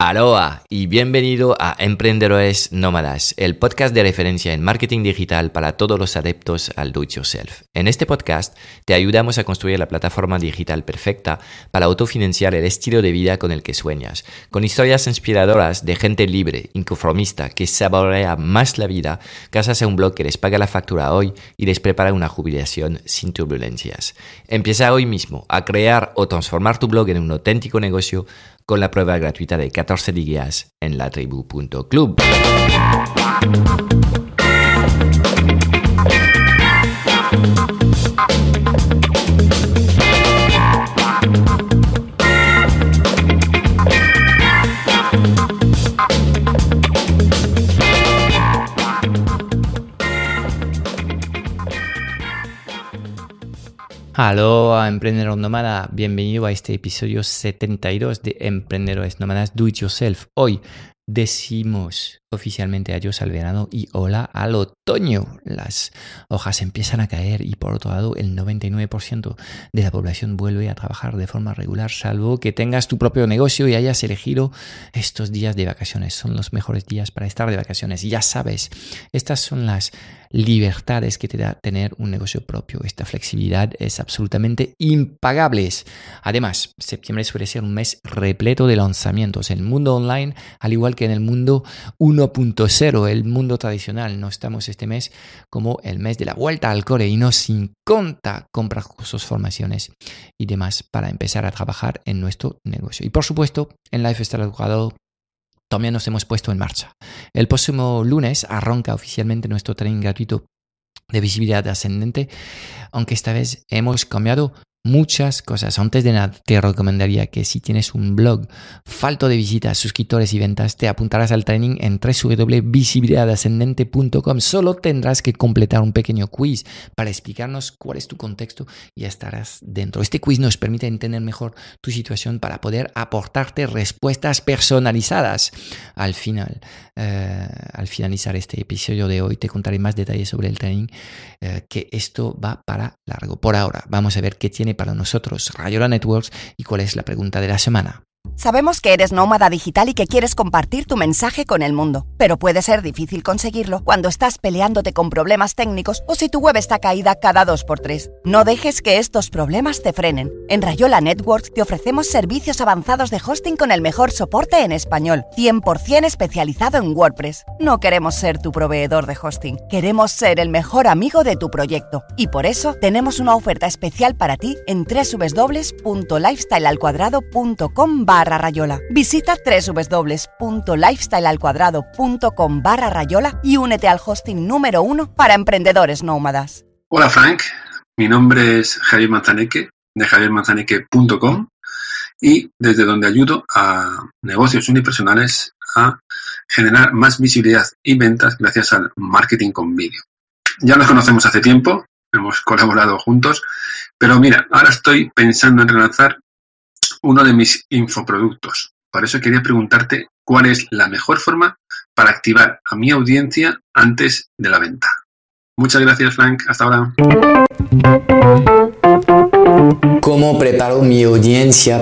Aloha y bienvenido a Emprendedores Nómadas, el podcast de referencia en marketing digital para todos los adeptos al do it yourself. En este podcast te ayudamos a construir la plataforma digital perfecta para autofinanciar el estilo de vida con el que sueñas, con historias inspiradoras de gente libre, inconformista, que saborea más la vida gracias a un blog que les paga la factura hoy y les prepara una jubilación sin turbulencias. Empieza hoy mismo a crear o transformar tu blog en un auténtico negocio con la prueba gratuita de 14 días en latribu.club. Aló, emprendedor nómada, bienvenido a este episodio 72 de Emprendedores Nómadas Do It Yourself. Hoy decimos oficialmente adiós al verano y hola al otoño. Las hojas empiezan a caer y por otro lado el 99% de la población vuelve a trabajar de forma regular salvo que tengas tu propio negocio y hayas elegido estos días de vacaciones. Son los mejores días para estar de vacaciones. Ya sabes, estas son las libertades que te da tener un negocio propio. Esta flexibilidad es absolutamente impagable. Además, septiembre suele ser un mes repleto de lanzamientos. En el mundo online, al igual que en el mundo 1.0, el mundo tradicional. No estamos este mes como el mes de la vuelta al core y no sin conta comprar cursos, formaciones y demás para empezar a trabajar en nuestro negocio. Y por supuesto, en Lifestyle Educado también nos hemos puesto en marcha. El próximo lunes arranca oficialmente nuestro training gratuito de visibilidad ascendente, aunque esta vez hemos cambiado muchas cosas. Antes de nada, te recomendaría que si tienes un blog falto de visitas, suscriptores y ventas, te apuntarás al training en www.visibilidadascendente.com. Solo tendrás que completar un pequeño quiz para explicarnos cuál es tu contexto y ya estarás dentro. Este quiz nos permite entender mejor tu situación para poder aportarte respuestas personalizadas. Al final, eh, al finalizar este episodio de hoy, te contaré más detalles sobre el training, eh, que esto va para largo. Por ahora, vamos a ver qué tiene para nosotros Rayola Networks y cuál es la pregunta de la semana. Sabemos que eres nómada digital y que quieres compartir tu mensaje con el mundo, pero puede ser difícil conseguirlo cuando estás peleándote con problemas técnicos o si tu web está caída cada dos por tres. No dejes que estos problemas te frenen. En Rayola Networks te ofrecemos servicios avanzados de hosting con el mejor soporte en español, 100% especializado en WordPress. No queremos ser tu proveedor de hosting, queremos ser el mejor amigo de tu proyecto. Y por eso tenemos una oferta especial para ti en www.lifestylealcuadrado.com barra Rayola. Visita www.lifestylealcuadrado.com barra Rayola y únete al hosting número uno para emprendedores nómadas. Hola Frank, mi nombre es Javier Manzaneque de javiermanzaneque.com y desde donde ayudo a negocios unipersonales a generar más visibilidad y ventas gracias al marketing con vídeo. Ya nos conocemos hace tiempo, hemos colaborado juntos, pero mira, ahora estoy pensando en relanzar uno de mis infoproductos. Por eso quería preguntarte cuál es la mejor forma para activar a mi audiencia antes de la venta. Muchas gracias, Frank. Hasta ahora.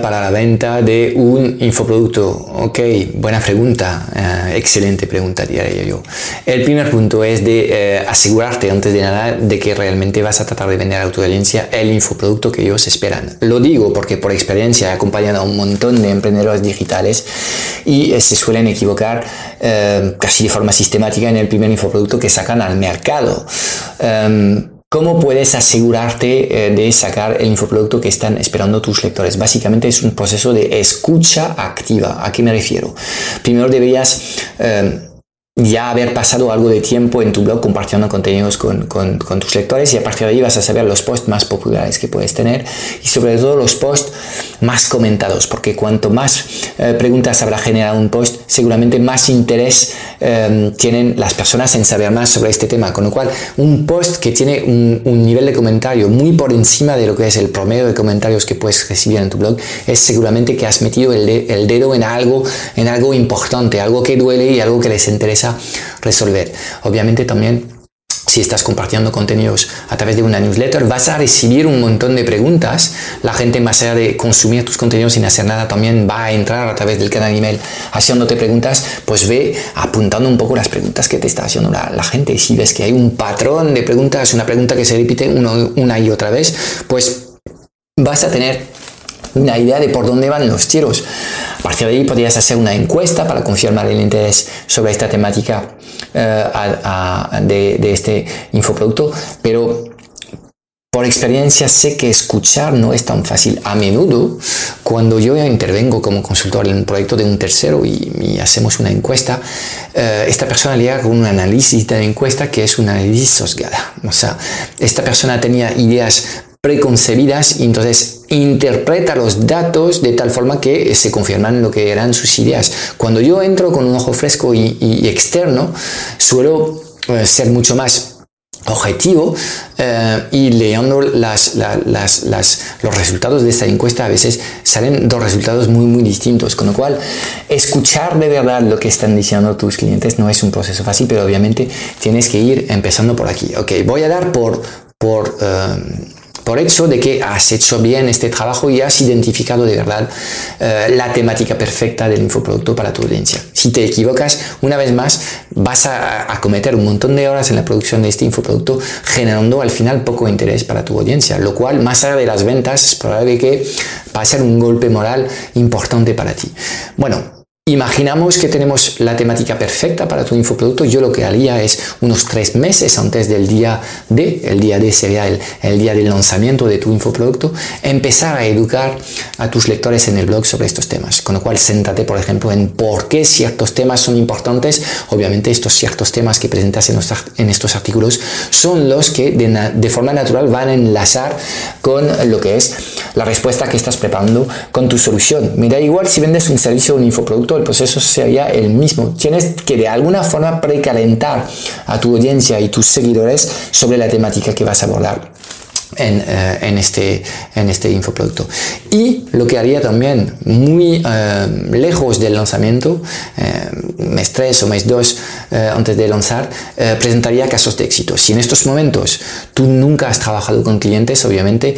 Para la venta de un infoproducto? Ok, buena pregunta, eh, excelente pregunta diría yo. El primer punto es de eh, asegurarte antes de nada de que realmente vas a tratar de vender a tu audiencia el infoproducto que ellos esperan. Lo digo porque por experiencia he acompañado a un montón de emprendedores digitales y eh, se suelen equivocar casi de forma sistemática en el primer infoproducto que sacan al mercado. Em, ¿Cómo puedes asegurarte eh, de sacar el infoproducto que están esperando tus lectores? Básicamente es un proceso de escucha activa. ¿A qué me refiero? Primero deberías em, ya haber pasado algo de tiempo en tu blog compartiendo contenidos con, tus lectores y a partir de ahí vas a saber los posts más populares que puedes tener y sobre todo los posts más comentados porque cuanto más eh, preguntas habrá generado un post seguramente más interés eh, tienen las personas en saber más sobre este tema. Con lo cual un post que tiene un, nivel de comentario muy por encima de lo que es el promedio de comentarios que puedes recibir en tu blog es seguramente que has metido el, el dedo en algo en algo importante algo que duele y algo que les interesa resolver. Obviamente también si estás compartiendo contenidos a través de una newsletter, vas a recibir un montón de preguntas. La gente más allá de consumir tus contenidos sin hacer nada, también va a entrar a través del canal email haciéndote preguntas, pues ve apuntando un poco las preguntas que te está haciendo la, gente. Si ves que hay un patrón de preguntas, una pregunta que se repite una y otra vez, pues vas a tener una idea de por dónde van los tiros. Partir de ahí podrías hacer una encuesta para confirmar el interés sobre esta temática eh, de, este infoproducto, pero por experiencia sé que escuchar no es tan fácil. A menudo, cuando yo intervengo como consultor en un proyecto de un tercero y, hacemos una encuesta, eh, esta persona llega con un análisis de la encuesta que es un análisis sosgada. O sea, esta persona tenía ideas preconcebidas y entonces interpreta los datos de tal forma que se confirman lo que eran sus ideas. Cuando yo entro con un ojo fresco y, externo, suelo eh, ser mucho más objetivo eh, y leyendo los resultados de esta encuesta a veces salen dos resultados muy muy distintos con lo cual escuchar de verdad lo que están diciendo tus clientes no es un proceso fácil pero obviamente tienes que ir empezando por aquí ok voy a dar por por eh, por hecho de que has hecho bien este trabajo y has identificado de verdad eh, la temática perfecta del infoproducto para tu audiencia. Si te equivocas, una vez más, vas a, a, cometer un montón de horas en la producción de este infoproducto, generando al final poco interés para tu audiencia, lo cual, más allá de las ventas, es probable que va a ser un golpe moral importante para ti. Bueno, Imaginamos que tenemos la temática perfecta para tu infoproducto. Yo lo que haría es unos tres meses antes del día D, el día D sería el, el, día del lanzamiento de tu infoproducto, empezar a educar a tus lectores en el blog sobre estos temas. Con lo cual, céntrate, por ejemplo, en por qué ciertos temas son importantes. Obviamente, estos ciertos temas que presentas en, en estos artículos son los que de, de forma natural van a enlazar con lo que es la respuesta que estás preparando con tu solución. Me da igual si vendes un servicio o un infoproducto el proceso sería el mismo. Tienes que de alguna forma precalentar a tu audiencia y tus seguidores sobre la temática que vas a abordar. Eh, en, este, en este infoproducto. Y lo que haría también muy eh, lejos del lanzamiento, eh, mes 3 o mes 2 antes de lanzar, presentaría casos de éxito. Si en estos momentos tú nunca has trabajado con clientes, obviamente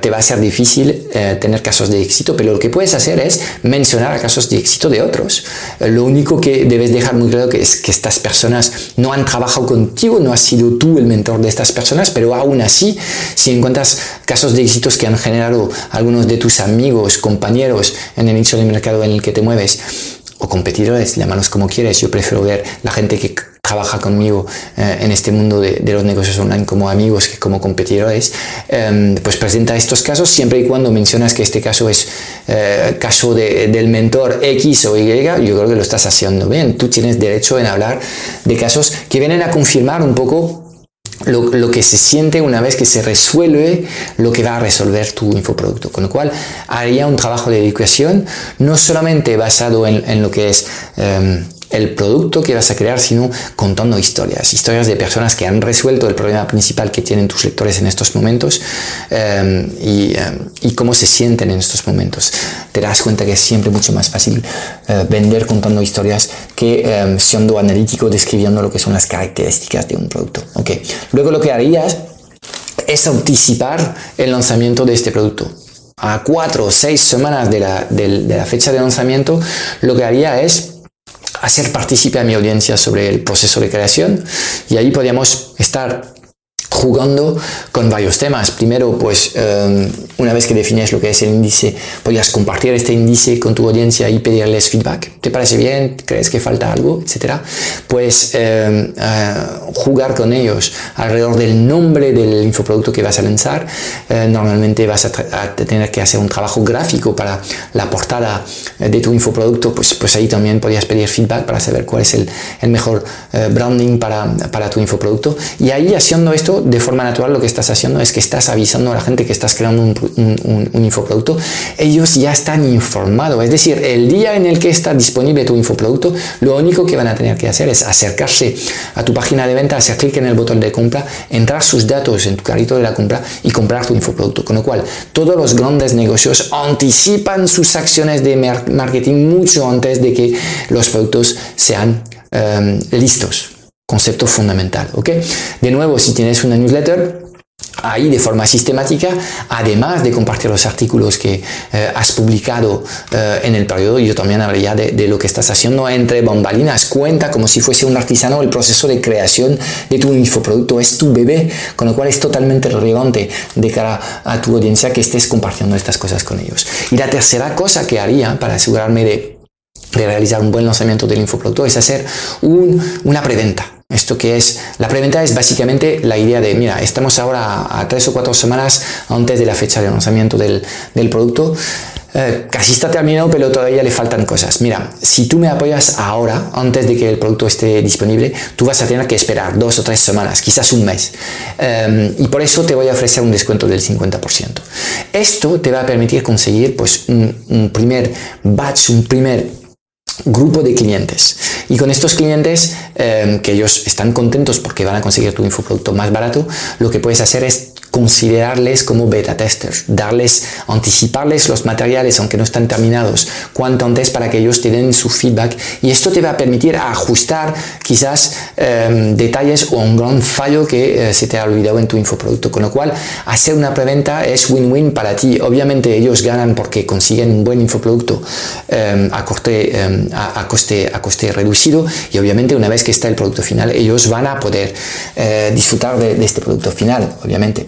te va a ser difícil tener casos de éxito, pero lo que puedes hacer es mencionar casos de éxito de otros. lo único que debes dejar muy claro que es que estas personas no han trabajado contigo, no has sido tú el mentor de estas personas, pero aún así, si encuentras casos de éxitos que han generado algunos de tus amigos, compañeros en el nicho de mercado en el que te mueves, o competidores, llámalos como quieres, yo prefiero ver la gente que trabaja conmigo eh, en este mundo de, los negocios online como amigos que como competidores, em, pues presenta estos casos siempre y cuando mencionas que este caso es eh, caso del mentor X o Y, yo creo que lo estás haciendo bien. Tú tienes derecho en hablar de casos que vienen a confirmar un poco lo, que se siente una vez que se resuelve lo que va a resolver tu infoproducto. Con lo cual, haría un trabajo de educación no solamente basado en, lo que es... Em, el producto que vas a crear, sino contando historias, historias de personas que han resuelto el problema principal que tienen tus lectores en estos momentos em, em, y, cómo se sienten en estos momentos. Te das cuenta que es siempre mucho más fácil eh, vender contando historias que em, siendo analítico describiendo lo que son las características de un producto. Okay. Luego lo que harías es anticipar el lanzamiento de este producto a cuatro o seis semanas de la, de la fecha de lanzamiento, lo que haría es hacer partícipe a mi audiencia sobre el proceso de creación y ahí podríamos estar jugando con varios temas. Primero, pues em, una vez que defines lo que es el índice, podrías compartir este índice con tu audiencia y pedirles feedback. ¿Te parece bien? ¿Crees que falta algo? Etcétera. Pues em, eh, jugar con ellos alrededor del nombre del infoproducto que vas a lanzar. Eh, normalmente vas a, tener que hacer un trabajo gráfico para la portada de tu infoproducto. Pues, pues ahí también podrías pedir feedback para saber cuál es el, el mejor eh, branding para, para tu infoproducto. Y ahí haciendo esto de forma natural lo que estás haciendo es que estás avisando a la gente que estás creando un, infoproducto. Ellos ya están informados. Es decir, el día en el que está disponible tu infoproducto, lo único que van a tener que hacer es acercarse a tu página de venta, hacer clic en el botón de compra, entrar sus datos en tu carrito de la compra y comprar tu infoproducto. Con lo cual, todos los grandes negocios anticipan sus acciones de marketing mucho antes de que los productos sean em, listos. Concepto fundamental, ¿ok? De nuevo, si tienes una newsletter, ahí de forma sistemática, además de compartir los artículos que eh, has publicado eh, en el periodo, yo también hablaría de, de, lo que estás haciendo entre bambalinas. Cuenta como si fuese un artesano el proceso de creación de tu infoproducto. Es tu bebé, con lo cual es totalmente relevante de cara a tu audiencia que estés compartiendo estas cosas con ellos. Y la tercera cosa que haría para asegurarme de, de realizar un buen lanzamiento del infoproducto es hacer un, una preventa esto que es, la preventa es básicamente la idea de, mira, estamos ahora a, tres o cuatro semanas antes de la fecha de lanzamiento del, del producto. Eh, casi está terminado, pero todavía le faltan cosas. Mira, si tú me apoyas ahora, antes de que el producto esté disponible, tú vas a tener que esperar dos o tres semanas, quizás un mes. Um, y por eso te voy a ofrecer un descuento del 50%. Esto te va a permitir conseguir pues, un primer batch, un primer grupo de clientes. Y con estos clientes, eh, que ellos están contentos porque van a conseguir tu infoproducto más barato, lo que puedes hacer es considerarles como beta testers, darles, anticiparles los materiales aunque no están terminados cuanto antes para que ellos te den su feedback. Y esto te va a permitir ajustar quizás eh, detalles o un gran fallo que eh, se te ha olvidado en tu infoproducto, con lo cual hacer una preventa es win-win para ti, obviamente ellos ganan porque consiguen un buen infoproducto eh, a, corte, a, a, coste, a coste reducido. Y obviamente una vez que está el producto final ellos van a poder disfrutar de, de este producto final, obviamente.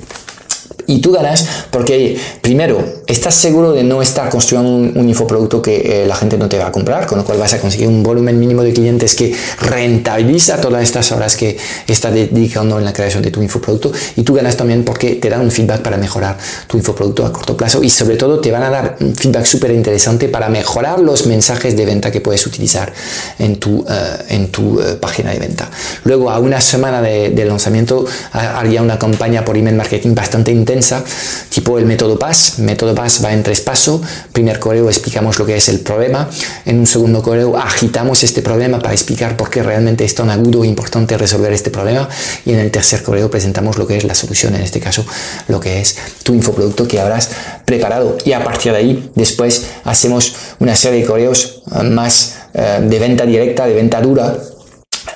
Y tú ganas porque, primero, estás seguro de no estar construyendo un, infoproducto que eh, la gente no te va a comprar, con lo cual vas a conseguir un volumen mínimo de clientes que rentabiliza todas estas horas que estás dedicando en la creación de tu infoproducto. Y tú ganas también porque te dan un feedback para mejorar tu infoproducto a corto plazo y sobre todo te van a dar un feedback súper interesante para mejorar los mensajes de venta que puedes utilizar en tu, uh, en tu uh, página de venta. Luego, a una semana de lanzamiento, haría una campaña por email marketing bastante intensa tipo el método PAS. Método Va en tres pasos. Primer correo explicamos lo que es el problema. En un segundo correo agitamos este problema para explicar por qué realmente es tan agudo e importante resolver este problema. Y en el tercer correo presentamos lo que es la solución, en este caso lo que es tu infoproducto que habrás preparado. Y a partir de ahí, después hacemos una serie de correos eh, más eh, de venta directa, de venta dura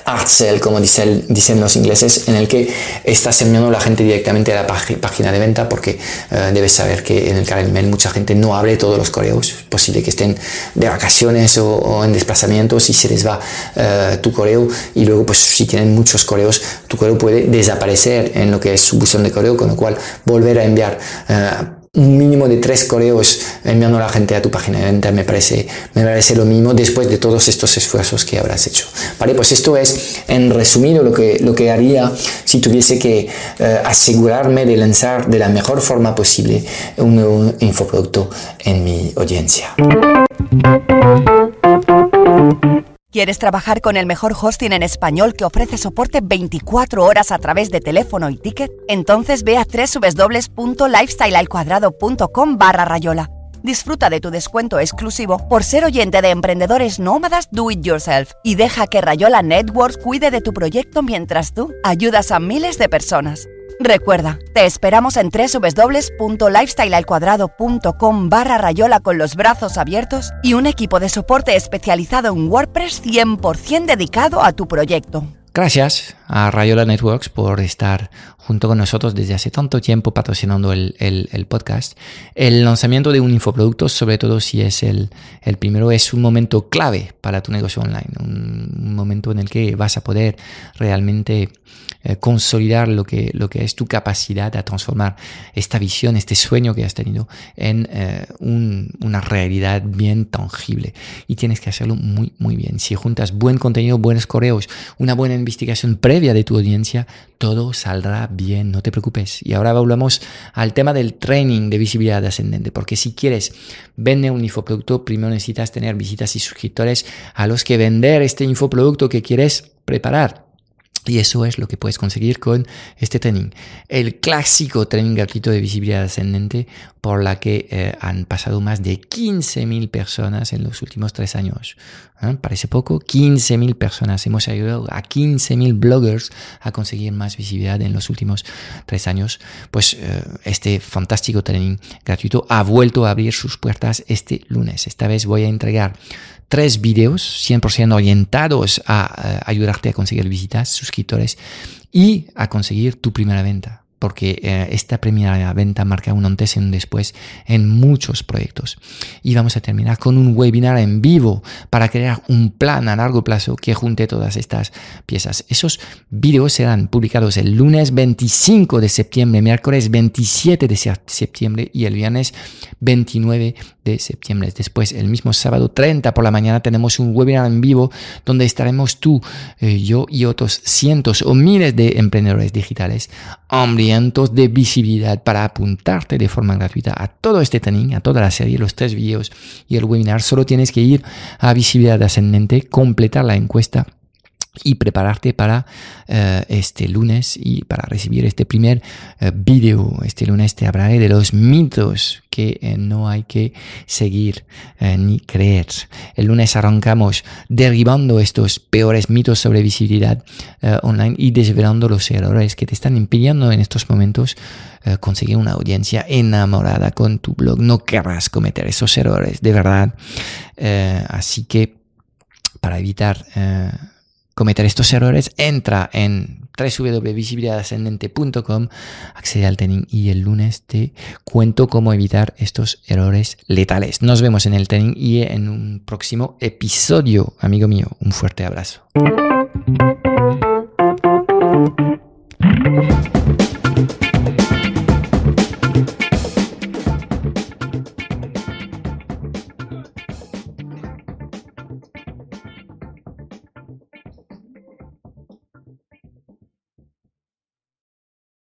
art sell, como dicen, los ingleses, en el que estás enviando a la gente directamente a la página de venta porque uh, debes saber que en el canal email mucha gente no abre todos los correos. Es posible que estén de vacaciones o, o en desplazamientos y se les va uh, tu correo y luego pues si tienen muchos correos tu correo puede desaparecer en lo que es su buzón de correo con lo cual volver a enviar uh, un mínimo de tres correos enviando a la gente a tu página de venta me parece, me parece lo mismo después de todos estos esfuerzos que habrás hecho. Vale, pues esto es en resumido lo que, lo que haría si tuviese que eh, asegurarme de lanzar de la mejor forma posible un nuevo infoproducto en mi audiencia. ¿Quieres trabajar con el mejor hosting en español que ofrece soporte 24 horas a través de teléfono y ticket? Entonces ve a www.lifestylealcuadrado.com barra Rayola. Disfruta de tu descuento exclusivo por ser oyente de emprendedores nómadas Do It Yourself y deja que Rayola Networks cuide de tu proyecto mientras tú ayudas a miles de personas. Recuerda, te esperamos en www.lifestylealcuadrado.com barra rayola con los brazos abiertos y un equipo de soporte especializado en WordPress 100% dedicado a tu proyecto. Gracias a Rayola Networks por estar junto con nosotros desde hace tanto tiempo patrocinando el, el, el, podcast. El lanzamiento de un infoproducto, sobre todo si es el, el primero, es un momento clave para tu negocio online. Un, un momento en el que vas a poder realmente eh, consolidar lo que, lo que es tu capacidad a transformar esta visión, este sueño que has tenido en eh, un, una realidad bien tangible. Y tienes que hacerlo muy, muy bien. Si juntas buen contenido, buenos correos, una buena investigación de tu audiencia, todo saldrá bien, no te preocupes. Y ahora volvemos al tema del training de visibilidad ascendente, porque si quieres vender un infoproducto, primero necesitas tener visitas y suscriptores a los que vender este infoproducto que quieres preparar. Y eso es lo que puedes conseguir con este training. El clásico training gratuito de visibilidad ascendente por la que eh, han pasado más de 15.000 personas en los últimos tres años. ¿Eh? Parece poco, 15.000 personas. Hemos ayudado a 15.000 bloggers a conseguir más visibilidad en los últimos tres años. Pues eh, este fantástico training gratuito ha vuelto a abrir sus puertas este lunes. Esta vez voy a entregar tres vídeos 100% orientados a, ayudarte a conseguir visitas. Y a conseguir tu primera venta porque eh, esta primera venta marca un antes y un después en muchos proyectos. Y vamos a terminar con un webinar en vivo para crear un plan a largo plazo que junte todas estas piezas. Esos vídeos serán publicados el lunes 25 de septiembre, miércoles 27 de septiembre y el viernes 29 de septiembre. Después, el mismo sábado 30 por la mañana, tenemos un webinar en vivo donde estaremos tú, eh, yo y otros cientos o miles de emprendedores digitales hambrientos de visibilidad para apuntarte de forma gratuita a todo este training, a toda la serie, los tres vídeos y el webinar. Solo tienes que ir a visibilidad ascendente, completar la encuesta y prepararte para eh, este lunes y para recibir este primer uh, vídeo. Este lunes te hablaré de los mitos que eh, no hay que seguir ni creer. El lunes arrancamos derribando estos peores mitos sobre visibilidad online y desvelando los errores que te están impidiendo en estos momentos conseguir una audiencia enamorada con tu blog. No querrás cometer esos errores, de verdad. así que para evitar cometer estos errores, entra en www.visibilidadascendente.com, accede al training y el lunes te cuento cómo evitar estos errores letales. Nos vemos en el training y en un próximo episodio, amigo mío. Un fuerte abrazo.